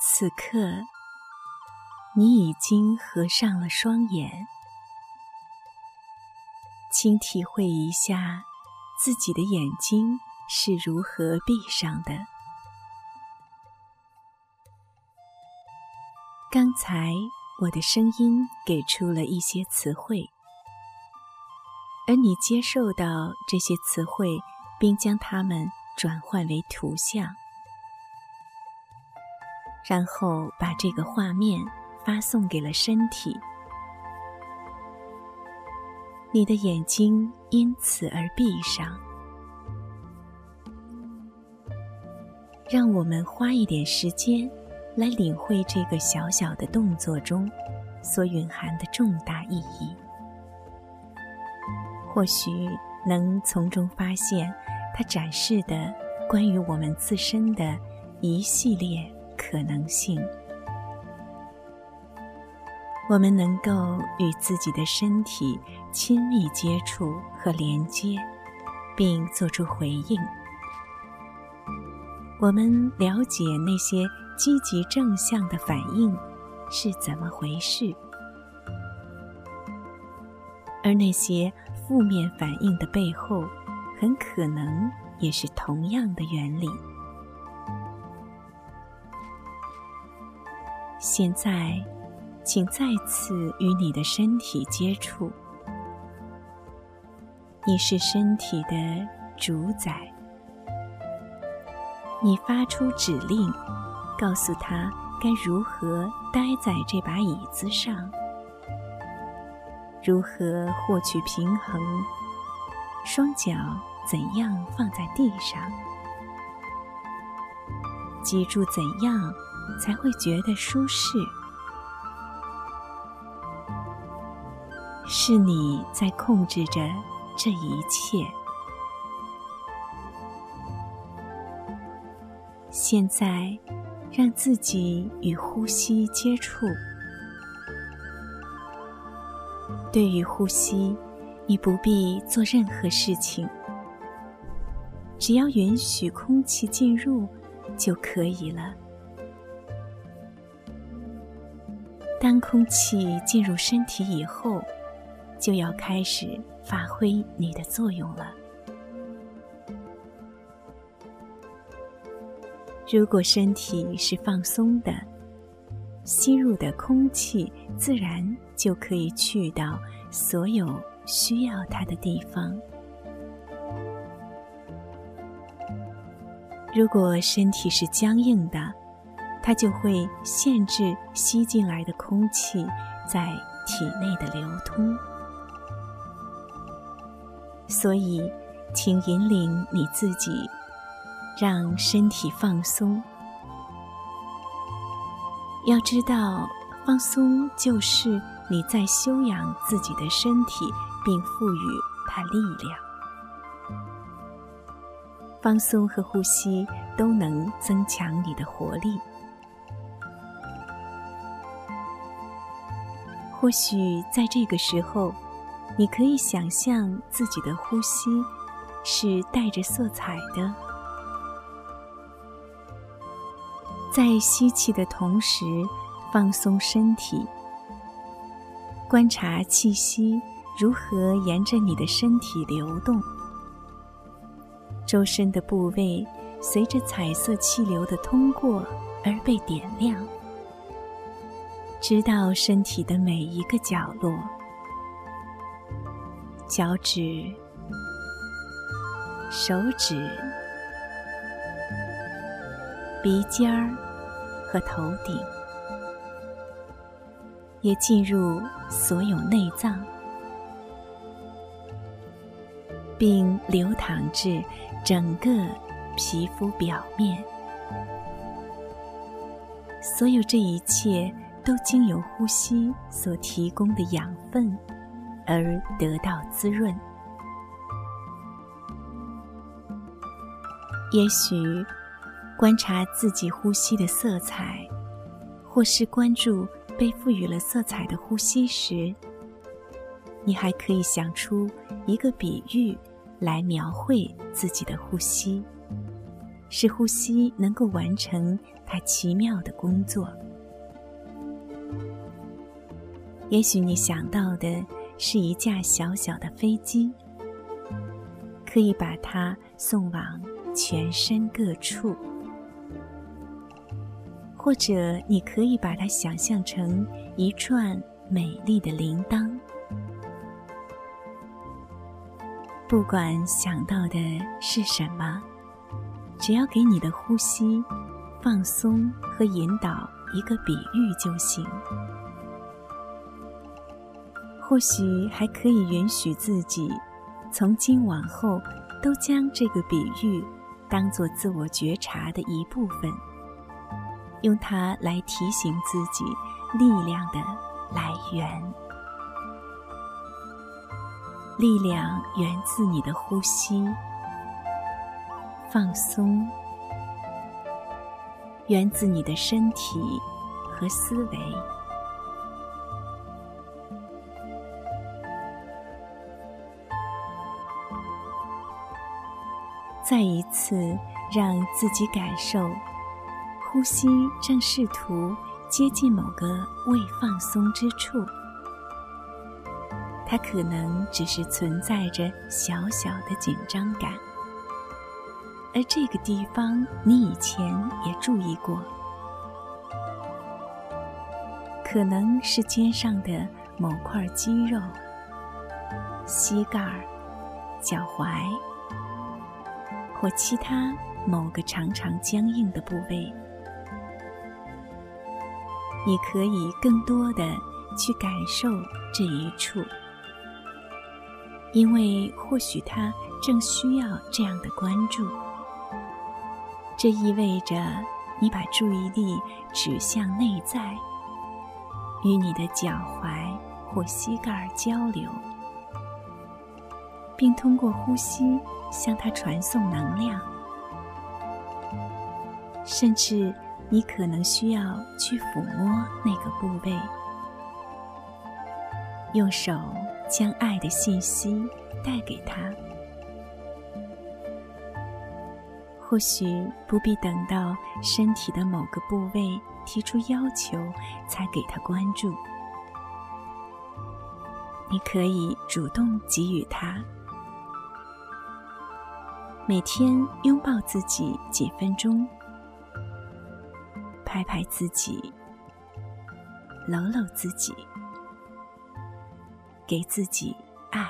此刻，你已经合上了双眼，请体会一下自己的眼睛是如何闭上的。刚才我的声音给出了一些词汇，而你接受到这些词汇，并将它们转换为图像。然后把这个画面发送给了身体，你的眼睛因此而闭上。让我们花一点时间来领会这个小小的动作中所蕴含的重大意义，或许能从中发现它展示的关于我们自身的一系列。可能性，我们能够与自己的身体亲密接触和连接，并做出回应。我们了解那些积极正向的反应是怎么回事，而那些负面反应的背后，很可能也是同样的原理。现在，请再次与你的身体接触。你是身体的主宰，你发出指令，告诉他该如何待在这把椅子上，如何获取平衡，双脚怎样放在地上，记住怎样。才会觉得舒适。是你在控制着这一切。现在，让自己与呼吸接触。对于呼吸，你不必做任何事情，只要允许空气进入就可以了。当空气进入身体以后，就要开始发挥你的作用了。如果身体是放松的，吸入的空气自然就可以去到所有需要它的地方。如果身体是僵硬的，它就会限制吸进来的空气在体内的流通，所以，请引领你自己，让身体放松。要知道，放松就是你在修养自己的身体，并赋予它力量。放松和呼吸都能增强你的活力。或许在这个时候，你可以想象自己的呼吸是带着色彩的，在吸气的同时放松身体，观察气息如何沿着你的身体流动，周身的部位随着彩色气流的通过而被点亮。知道身体的每一个角落，脚趾、手指、鼻尖儿和头顶，也进入所有内脏，并流淌至整个皮肤表面。所有这一切。都经由呼吸所提供的养分而得到滋润。也许观察自己呼吸的色彩，或是关注被赋予了色彩的呼吸时，你还可以想出一个比喻来描绘自己的呼吸。使呼吸能够完成它奇妙的工作。也许你想到的是一架小小的飞机，可以把它送往全身各处；或者你可以把它想象成一串美丽的铃铛。不管想到的是什么，只要给你的呼吸放松和引导一个比喻就行。或许还可以允许自己，从今往后都将这个比喻当做自我觉察的一部分，用它来提醒自己力量的来源。力量源自你的呼吸，放松；源自你的身体和思维。再一次让自己感受，呼吸正试图接近某个未放松之处，它可能只是存在着小小的紧张感，而这个地方你以前也注意过，可能是肩上的某块肌肉、膝盖、脚踝。或其他某个常常僵硬的部位，你可以更多的去感受这一处，因为或许它正需要这样的关注。这意味着你把注意力指向内在，与你的脚踝或膝盖交流，并通过呼吸。向它传送能量，甚至你可能需要去抚摸那个部位，用手将爱的信息带给他。或许不必等到身体的某个部位提出要求才给他关注，你可以主动给予他。每天拥抱自己几分钟，拍拍自己，搂搂自己，给自己爱。